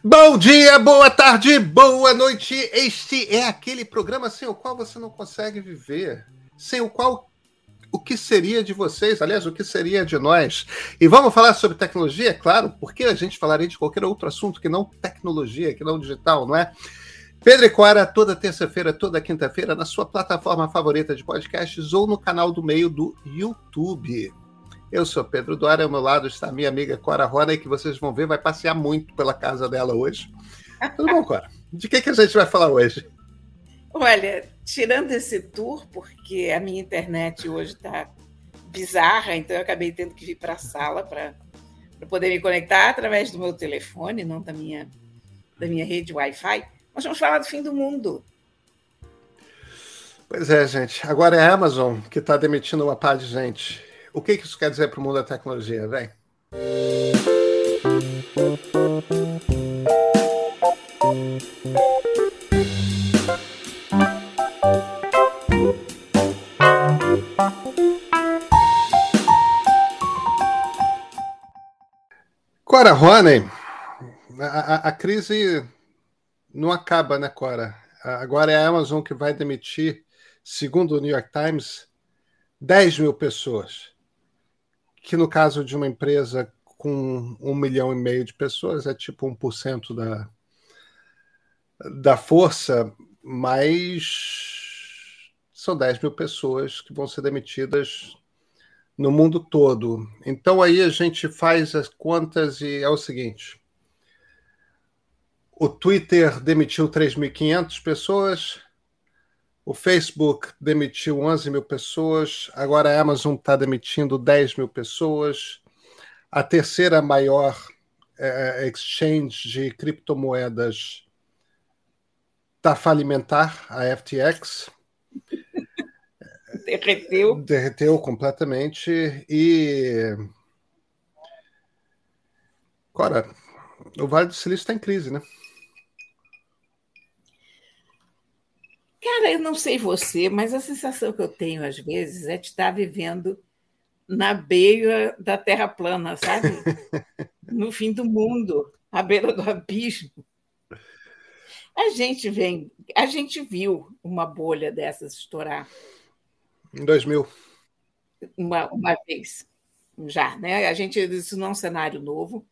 Bom dia, boa tarde, boa noite. Este é aquele programa sem o qual você não consegue viver, sem o qual o que seria de vocês, aliás, o que seria de nós. E vamos falar sobre tecnologia, é claro, porque a gente falaria de qualquer outro assunto que não tecnologia, que não digital, não é? Pedro e Cora, toda terça-feira, toda quinta-feira, na sua plataforma favorita de podcasts ou no canal do meio do YouTube. Eu sou Pedro Dória, ao meu lado está a minha amiga Cora Rona, que vocês vão ver, vai passear muito pela casa dela hoje. Tudo bom, Cora? De que, que a gente vai falar hoje? Olha, tirando esse tour, porque a minha internet hoje está bizarra, então eu acabei tendo que vir para a sala para poder me conectar através do meu telefone, não da minha, da minha rede Wi-Fi. Nós vamos falar do fim do mundo. Pois é, gente. Agora é a Amazon que está demitindo uma par de gente. O que isso quer dizer para o mundo da tecnologia, vem? Cora Rony, a, a, crise não acaba, né, Cora? Agora é a Amazon que vai demitir, segundo o New York Times, 10 mil pessoas que no caso de uma empresa com um milhão e meio de pessoas é tipo 1% da, da força, mas são 10 mil pessoas que vão ser demitidas no mundo todo. Então aí a gente faz as contas e é o seguinte: o Twitter demitiu 3.500 pessoas, o Facebook demitiu 11 mil pessoas, agora a Amazon está demitindo 10 mil pessoas. A terceira maior é, é exchange de criptomoedas está falimentar, a FTX. Derreteu. Derreteu completamente. E. Agora, o Vale do Silício está em crise, né? Cara, eu não sei você, mas a sensação que eu tenho às vezes é de estar vivendo na beira da terra plana, sabe? no fim do mundo, à beira do abismo. A gente vem, a gente viu uma bolha dessas estourar. Em 2000. Uma, uma vez, já, né? A gente, isso não é um cenário novo.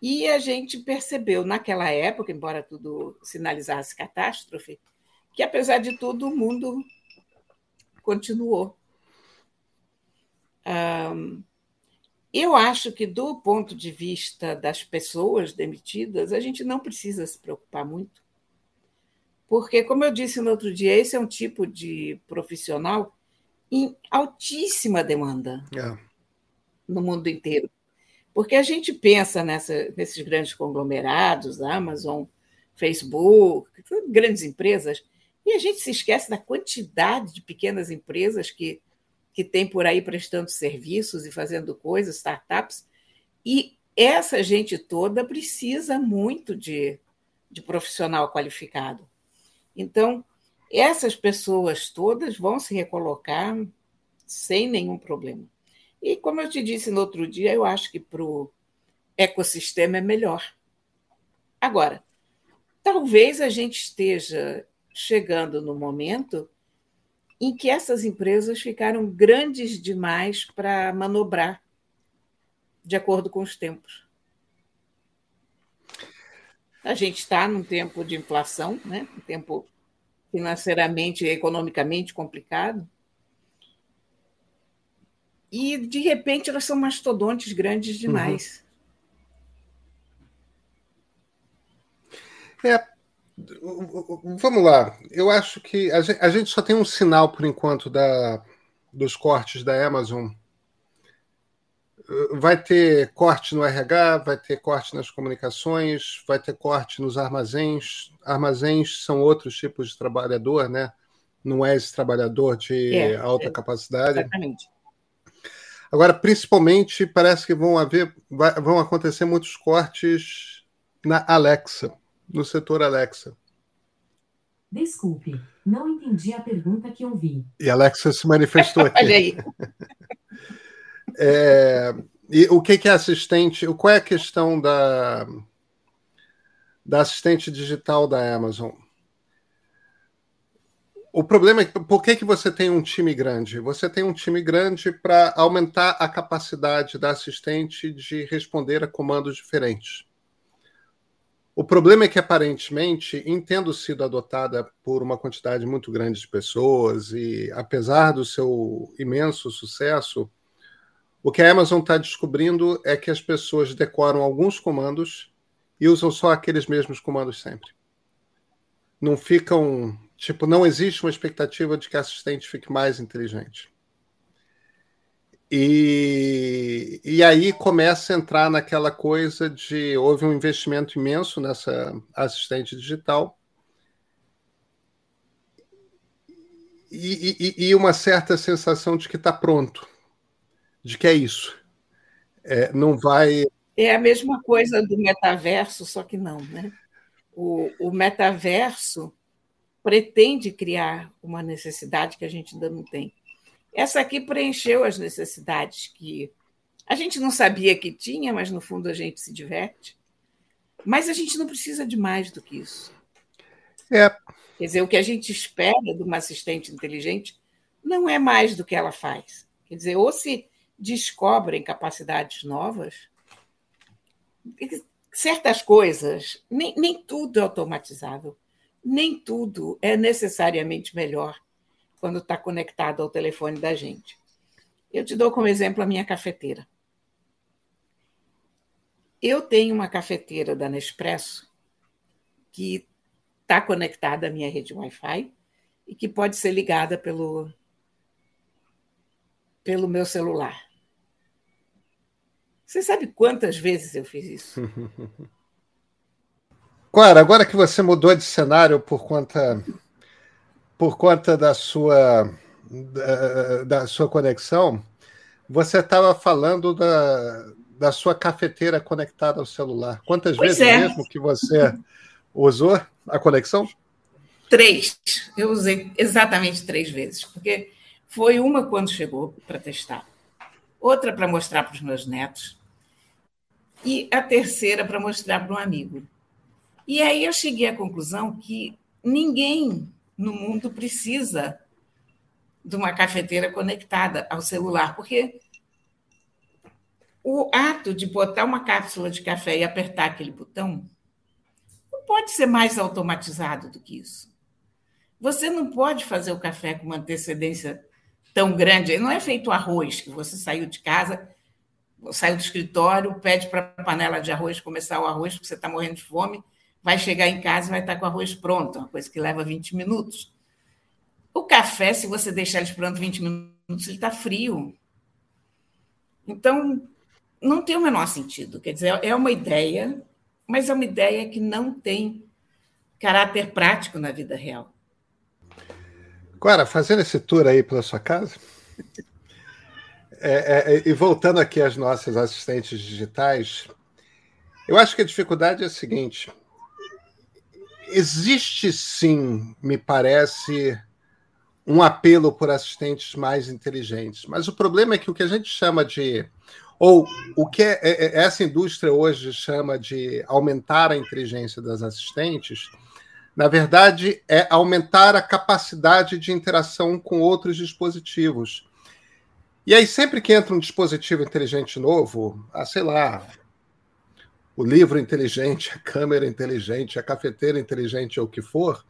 E a gente percebeu naquela época, embora tudo sinalizasse catástrofe, que, apesar de tudo, o mundo continuou. Eu acho que, do ponto de vista das pessoas demitidas, a gente não precisa se preocupar muito, porque, como eu disse no outro dia, esse é um tipo de profissional em altíssima demanda é. no mundo inteiro. Porque a gente pensa nessa, nesses grandes conglomerados, Amazon, Facebook, grandes empresas, e a gente se esquece da quantidade de pequenas empresas que, que tem por aí prestando serviços e fazendo coisas, startups. E essa gente toda precisa muito de, de profissional qualificado. Então, essas pessoas todas vão se recolocar sem nenhum problema. E, como eu te disse no outro dia, eu acho que para o ecossistema é melhor. Agora, talvez a gente esteja chegando no momento em que essas empresas ficaram grandes demais para manobrar de acordo com os tempos. A gente está num tempo de inflação, né? um tempo financeiramente e economicamente complicado. E, de repente, elas são mastodontes grandes demais. Uhum. É, Vamos lá. Eu acho que a gente, a gente, só tem um sinal por enquanto da, dos cortes da Amazon. Vai ter corte no RH, vai ter corte nas comunicações, vai ter corte nos armazéns. Armazéns são outros tipos de trabalhador, né? Não é esse trabalhador de é, alta é, capacidade. Exatamente. Agora, principalmente, parece que vão haver, vão acontecer muitos cortes na Alexa no setor Alexa. Desculpe, não entendi a pergunta que ouvi. E Alexa se manifestou aqui. Olha aí. É, e o que, que é assistente? Qual é a questão da, da assistente digital da Amazon. O problema é que por que, que você tem um time grande? Você tem um time grande para aumentar a capacidade da assistente de responder a comandos diferentes. O problema é que, aparentemente, em tendo sido adotada por uma quantidade muito grande de pessoas, e apesar do seu imenso sucesso, o que a Amazon está descobrindo é que as pessoas decoram alguns comandos e usam só aqueles mesmos comandos sempre. Não ficam Tipo, não existe uma expectativa de que a assistente fique mais inteligente. E, e aí começa a entrar naquela coisa de houve um investimento imenso nessa assistente digital e, e, e uma certa sensação de que está pronto, de que é isso. É, não vai. É a mesma coisa do metaverso, só que não, né? O, o metaverso pretende criar uma necessidade que a gente ainda não tem. Essa aqui preencheu as necessidades que a gente não sabia que tinha, mas no fundo a gente se diverte. Mas a gente não precisa de mais do que isso. É. Quer dizer, o que a gente espera de uma assistente inteligente não é mais do que ela faz. Quer dizer, ou se descobrem capacidades novas, certas coisas, nem, nem tudo é automatizável nem tudo é necessariamente melhor quando está conectado ao telefone da gente. Eu te dou como exemplo a minha cafeteira. Eu tenho uma cafeteira da Nespresso que está conectada à minha rede Wi-Fi e que pode ser ligada pelo, pelo meu celular. Você sabe quantas vezes eu fiz isso? Clara, agora que você mudou de cenário por conta por conta da sua da, da sua conexão, você estava falando da, da sua cafeteira conectada ao celular. Quantas pois vezes é. mesmo que você usou a conexão? Três. Eu usei exatamente três vezes, porque foi uma quando chegou para testar, outra para mostrar para os meus netos e a terceira para mostrar para um amigo. E aí eu cheguei à conclusão que ninguém no mundo precisa de uma cafeteira conectada ao celular, porque o ato de botar uma cápsula de café e apertar aquele botão não pode ser mais automatizado do que isso. Você não pode fazer o café com uma antecedência tão grande. Não é feito arroz, que você saiu de casa, saiu do escritório, pede para a panela de arroz começar o arroz, porque você está morrendo de fome, vai chegar em casa e vai estar com arroz pronto, uma coisa que leva 20 minutos. O café, se você deixar ele pronto 20 minutos, ele está frio. Então, não tem o menor sentido. Quer dizer, é uma ideia, mas é uma ideia que não tem caráter prático na vida real. Agora, fazendo esse tour aí pela sua casa, é, é, e voltando aqui às nossas assistentes digitais, eu acho que a dificuldade é a seguinte: existe sim, me parece, um apelo por assistentes mais inteligentes. Mas o problema é que o que a gente chama de. Ou o que é, é, é, essa indústria hoje chama de aumentar a inteligência das assistentes, na verdade, é aumentar a capacidade de interação com outros dispositivos. E aí, sempre que entra um dispositivo inteligente novo, ah, sei lá, o livro inteligente, a câmera inteligente, a cafeteira inteligente ou o que for,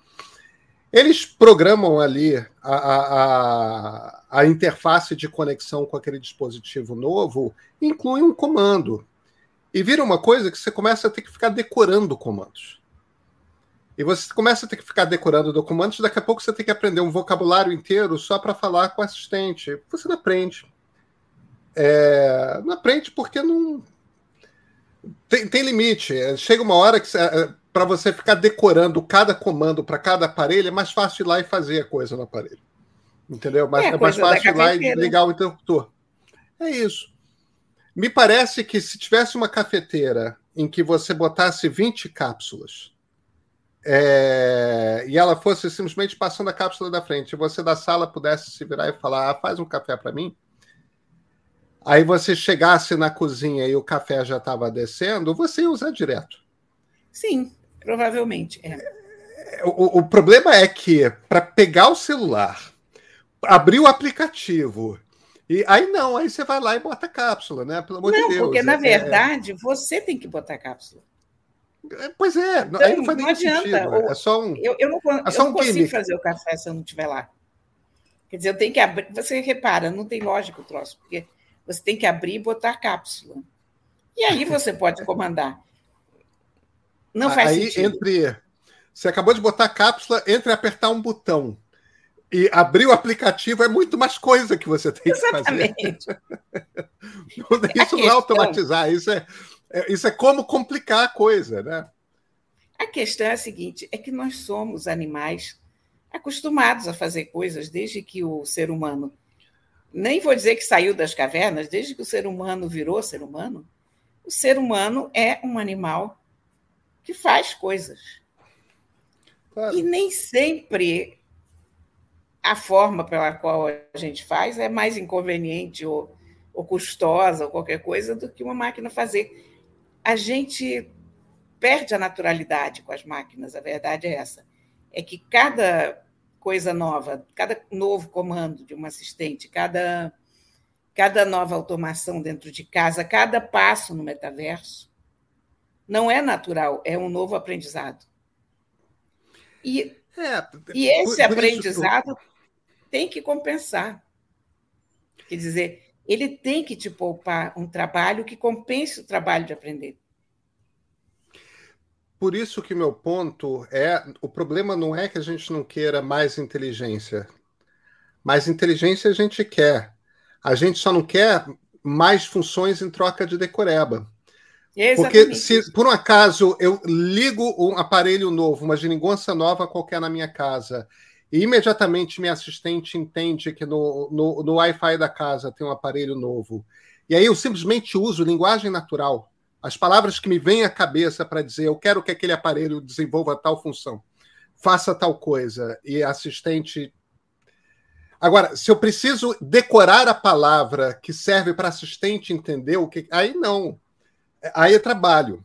eles programam ali a, a, a, interface de conexão com aquele dispositivo novo, inclui um comando. E vira uma coisa que você começa a ter que ficar decorando comandos. E você começa a ter que ficar decorando documentos, daqui a pouco você tem que aprender um vocabulário inteiro só para falar com o assistente. Você não aprende. É, não aprende porque não, tem, tem limite. É, chega uma hora que é, para você ficar decorando cada comando para cada aparelho, é mais fácil ir lá e fazer a coisa no aparelho. Entendeu? Mas, é, é mais fácil ir lá e ligar o interruptor. É isso. Me parece que se tivesse uma cafeteira em que você botasse 20 cápsulas é, e ela fosse simplesmente passando a cápsula da frente, e você da sala pudesse se virar e falar: ah, faz um café para mim, aí você chegasse na cozinha e o café já estava descendo, você ia usar direto. Sim. Provavelmente, é. O, o problema é que para pegar o celular, abrir o aplicativo, e aí não, aí você vai lá e bota a cápsula, né? Pelo amor não, de Deus. Porque, na é, verdade, é... você tem que botar a cápsula. É, pois é, então, aí não faz não adianta. Sentido, é só um. Eu, eu não, é só eu um não consigo fazer o café se eu não estiver lá. Quer dizer, eu tenho que abrir. Você repara, não tem lógica o troço, porque você tem que abrir e botar a cápsula. E aí você pode comandar. Não faz aí, sentido. Entre. Você acabou de botar a cápsula, entre apertar um botão e abrir o aplicativo é muito mais coisa que você tem Exatamente. que fazer. isso não é automatizar, isso é, é, isso é como complicar a coisa, né? A questão é a seguinte: é que nós somos animais acostumados a fazer coisas desde que o ser humano, nem vou dizer que saiu das cavernas, desde que o ser humano virou ser humano, o ser humano é um animal que faz coisas. Claro. E nem sempre a forma pela qual a gente faz é mais inconveniente ou, ou custosa ou qualquer coisa do que uma máquina fazer. A gente perde a naturalidade com as máquinas, a verdade é essa. É que cada coisa nova, cada novo comando de um assistente, cada, cada nova automação dentro de casa, cada passo no metaverso, não é natural, é um novo aprendizado. E, é, e esse aprendizado tem que compensar. Quer dizer, ele tem que te poupar um trabalho que compense o trabalho de aprender. Por isso que meu ponto é, o problema não é que a gente não queira mais inteligência. Mais inteligência a gente quer. A gente só não quer mais funções em troca de decoreba. Porque se por um acaso eu ligo um aparelho novo, uma geringonça nova qualquer na minha casa, e imediatamente minha assistente entende que no, no, no Wi-Fi da casa tem um aparelho novo, e aí eu simplesmente uso linguagem natural, as palavras que me vêm à cabeça para dizer eu quero que aquele aparelho desenvolva tal função, faça tal coisa, e assistente. Agora, se eu preciso decorar a palavra que serve para assistente entender o que. Aí não aí é trabalho.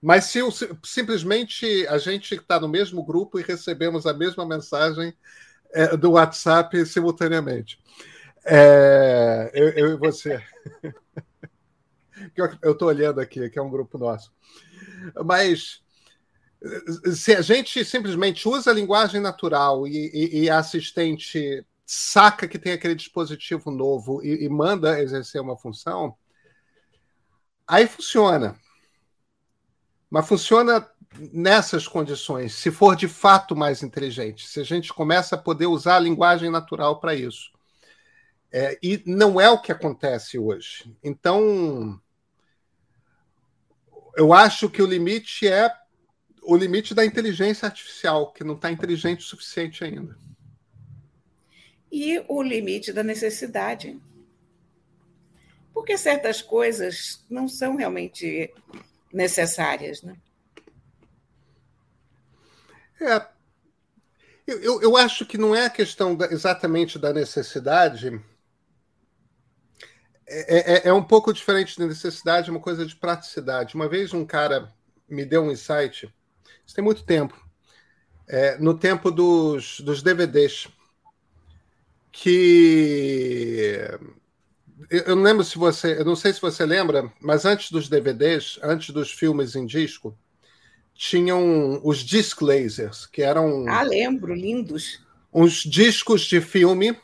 Mas se eu, simplesmente a gente está no mesmo grupo e recebemos a mesma mensagem é, do WhatsApp simultaneamente. É, eu, eu, e você. eu estou olhando aqui, que é um grupo nosso. Mas se a gente simplesmente usa a linguagem natural e, e, e a assistente saca que tem aquele dispositivo novo e, e manda exercer uma função, Aí funciona. Mas funciona nessas condições, se for de fato mais inteligente, se a gente começa a poder usar a linguagem natural para isso. É, e não é o que acontece hoje. Então, eu acho que o limite é o limite da inteligência artificial, que não está inteligente o suficiente ainda. E o limite da necessidade porque certas coisas não são realmente necessárias. Né? É, eu, eu acho que não é a questão da, exatamente da necessidade. É, é, é, um pouco diferente da necessidade, é uma coisa de praticidade. Uma vez um cara me deu um insight, isso tem muito tempo, é, no tempo dos, dos DVDs, que eu não lembro se você, eu não sei se você lembra, mas antes dos DVDs, antes dos filmes em disco, tinham os disc lasers, que eram. Ah, lembro, lindos. Uns discos de filme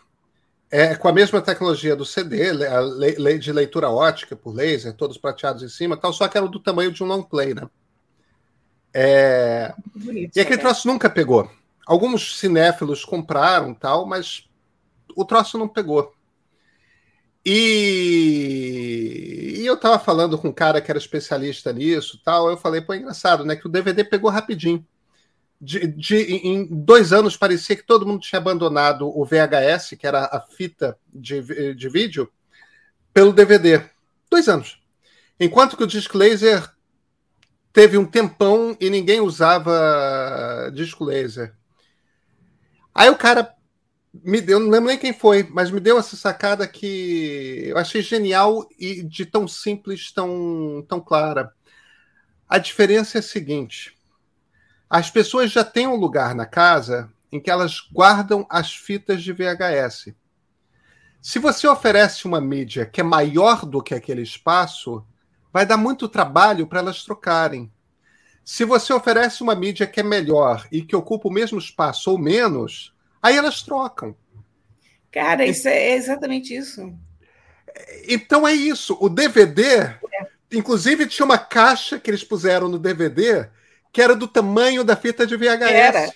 é, com a mesma tecnologia do CD, a lei de leitura ótica por laser, todos prateados em cima, tal, só que eram do tamanho de um long play, né? É... Bonito, e aquele é. troço nunca pegou. Alguns cinéfilos compraram tal, mas o troço não pegou. E, e eu estava falando com um cara que era especialista nisso tal. Eu falei, pô, é engraçado, né? Que o DVD pegou rapidinho. De, de, em dois anos parecia que todo mundo tinha abandonado o VHS, que era a fita de, de vídeo, pelo DVD. Dois anos. Enquanto que o disc laser teve um tempão e ninguém usava disco laser. Aí o cara me deu, não lembro nem quem foi, mas me deu essa sacada que eu achei genial e de tão simples, tão, tão clara. A diferença é a seguinte: as pessoas já têm um lugar na casa em que elas guardam as fitas de VHS. Se você oferece uma mídia que é maior do que aquele espaço, vai dar muito trabalho para elas trocarem. Se você oferece uma mídia que é melhor e que ocupa o mesmo espaço ou menos, aí elas trocam. Cara, isso é exatamente isso. Então é isso. O DVD, é. inclusive, tinha uma caixa que eles puseram no DVD que era do tamanho da fita de VHS. Era,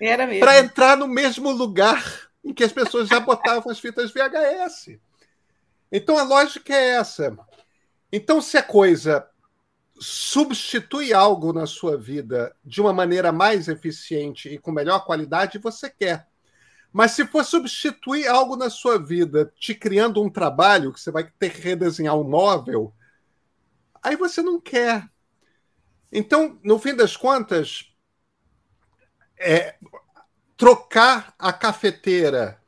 era mesmo. Para entrar no mesmo lugar em que as pessoas já botavam as fitas VHS. Então a lógica é essa. Então, se a coisa substitui algo na sua vida de uma maneira mais eficiente e com melhor qualidade, você quer. Mas se for substituir algo na sua vida, te criando um trabalho que você vai ter que redesenhar um móvel, aí você não quer. Então, no fim das contas, é, trocar a cafeteira,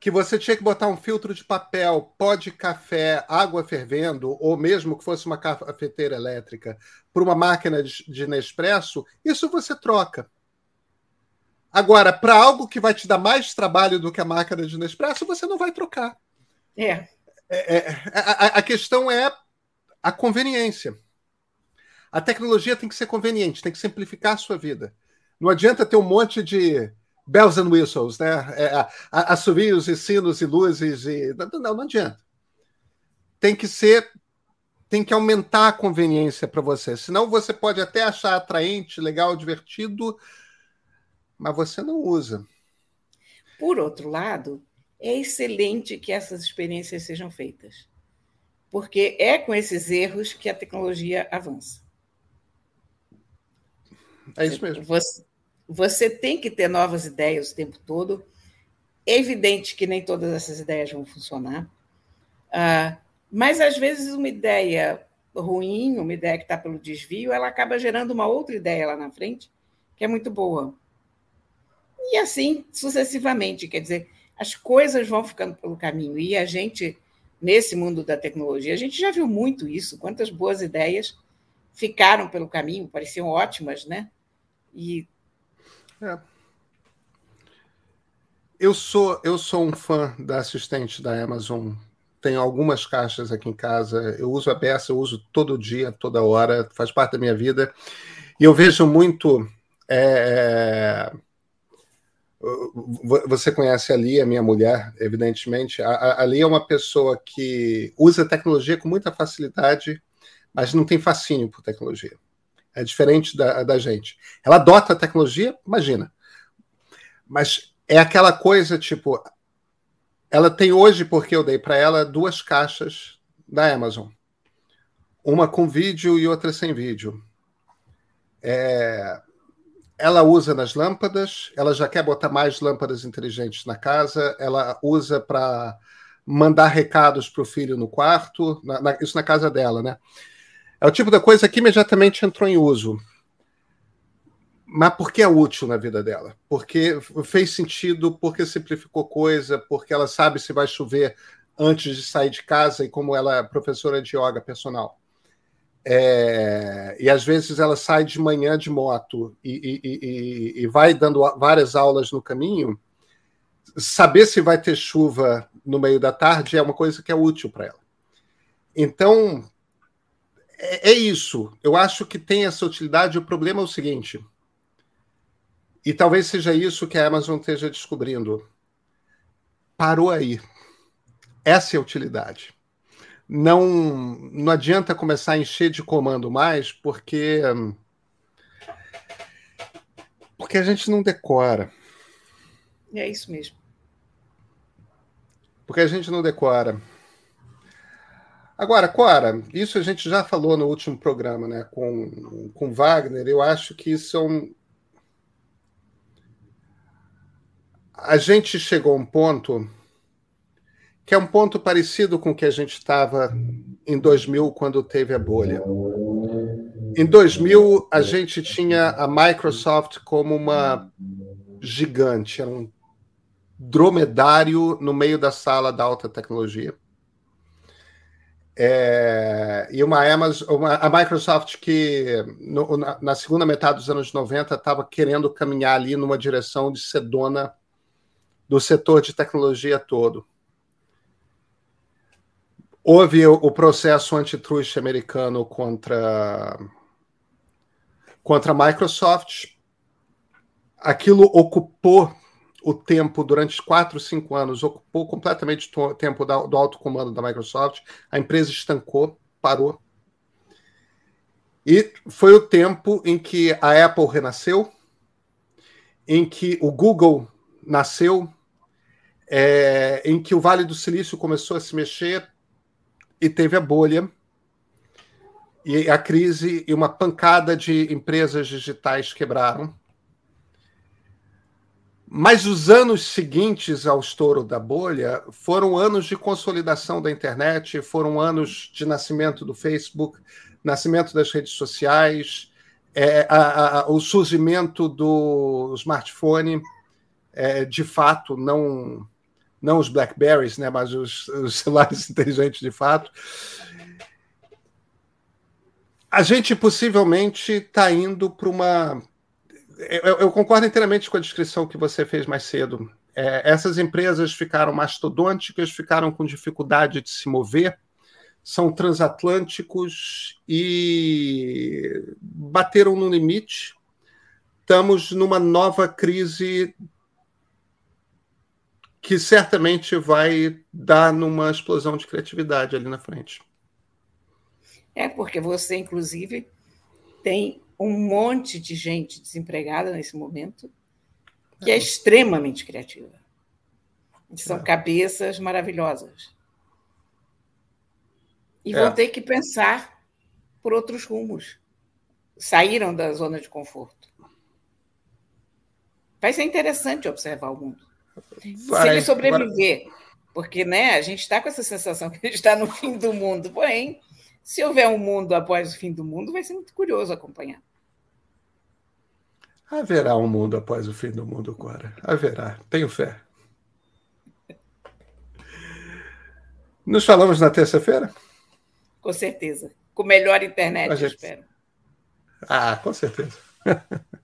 que você tinha que botar um filtro de papel, pó de café, água fervendo, ou mesmo que fosse uma cafeteira elétrica, por uma máquina de Nespresso, isso você troca. Agora, para algo que vai te dar mais trabalho do que a máquina de Nespresso, você não vai trocar. É. é, é a, a questão é a conveniência. A tecnologia tem que ser conveniente, tem que simplificar a sua vida. Não adianta ter um monte de bells and whistles, né? É, assovios e sinos e luzes e não, não adianta. Tem que ser, tem que aumentar a conveniência para você. Senão você pode até achar atraente, legal, divertido, mas você não usa. Por outro lado, é excelente que essas experiências sejam feitas, porque é com esses erros que a tecnologia avança. É isso mesmo. Você, você tem que ter novas ideias o tempo todo. É evidente que nem todas essas ideias vão funcionar, uh, mas às vezes uma ideia ruim, uma ideia que está pelo desvio, ela acaba gerando uma outra ideia lá na frente que é muito boa. E assim sucessivamente, quer dizer, as coisas vão ficando pelo caminho. E a gente, nesse mundo da tecnologia, a gente já viu muito isso. Quantas boas ideias ficaram pelo caminho, pareciam ótimas, né? E. É. Eu sou, eu sou um fã da assistente da Amazon. Tenho algumas caixas aqui em casa. Eu uso a peça, eu uso todo dia, toda hora, faz parte da minha vida. E eu vejo muito. É, você conhece a Lia, minha mulher, evidentemente. A, a Lia é uma pessoa que usa tecnologia com muita facilidade, mas não tem fascínio por tecnologia. É diferente da, da gente. Ela adota a tecnologia, imagina. Mas é aquela coisa, tipo, ela tem hoje, porque eu dei para ela, duas caixas da Amazon. Uma com vídeo e outra sem vídeo. É, ela usa nas lâmpadas, ela já quer botar mais lâmpadas inteligentes na casa, ela usa para mandar recados para o filho no quarto, na, na, isso na casa dela, né? É o tipo da coisa que imediatamente entrou em uso. Mas porque é útil na vida dela? Porque fez sentido, porque simplificou coisa, porque ela sabe se vai chover antes de sair de casa e como ela é professora de yoga personal. É, e às vezes ela sai de manhã de moto e, e, e, e, vai dando várias aulas no caminho. Saber se vai ter chuva no meio da tarde é uma coisa que é útil para ela. Então, é, é, isso. Eu acho que tem essa utilidade. O problema é o seguinte, e talvez seja isso que a Amazon esteja descobrindo. Parou aí. Essa é a utilidade não, não adianta começar a encher de comando mais, porque porque a gente não decora. É isso mesmo. Porque a gente não decora. Agora, Cora, isso a gente já falou no último programa, né, com, com Wagner. Eu acho que isso é um. A gente chegou a um ponto que é um ponto parecido com o que a gente estava em 2000, quando teve a bolha. Em 2000, a gente tinha a Microsoft como uma gigante, era um dromedário no meio da sala da alta tecnologia. É, e uma Amazon, uma, a Microsoft que no, na, na, segunda metade dos anos 90 estava querendo caminhar ali numa direção de ser dona do setor de tecnologia todo. Houve o, o processo antitrust americano contra contra a Microsoft. Aquilo ocupou o tempo durante quatro, cinco anos, ocupou completamente o tempo do alto comando da Microsoft. A empresa estancou, parou. E foi o tempo em que a Apple renasceu, em que o Google nasceu, é, em que o Vale do Silício começou a se mexer e teve a bolha e a crise e uma pancada de empresas digitais quebraram. Mas os anos seguintes ao estouro da bolha foram anos de consolidação da internet, foram anos de nascimento do Facebook, nascimento das redes sociais, é, a, a, o surgimento do smartphone, é, de fato, não, não os Blackberries, né, mas os, os celulares inteligentes de fato a gente possivelmente está indo para uma. Eu, eu, concordo inteiramente com a descrição que você fez mais cedo. É, essas empresas ficaram mastodônticas, ficaram com dificuldade de se mover, são transatlânticos e bateram no limite. Estamos numa nova crise que certamente vai dar numa explosão de criatividade ali na frente. É, porque você, inclusive, tem um monte de gente desempregada nesse momento que é, é extremamente criativa. São é. cabeças maravilhosas. E é. vão ter que pensar por outros rumos. Saíram da zona de conforto. Vai ser interessante observar o mundo. Vai, Se ele sobreviver, vai. porque né, a gente está com essa sensação que a gente está no fim do mundo, porém, se houver um mundo após o fim do mundo, vai ser muito curioso acompanhar. Haverá um mundo após o fim do mundo, Cora. Haverá. Tenho fé. Nos falamos na terça-feira? Com certeza. Com melhor internet, gente... espero. Ah, com certeza.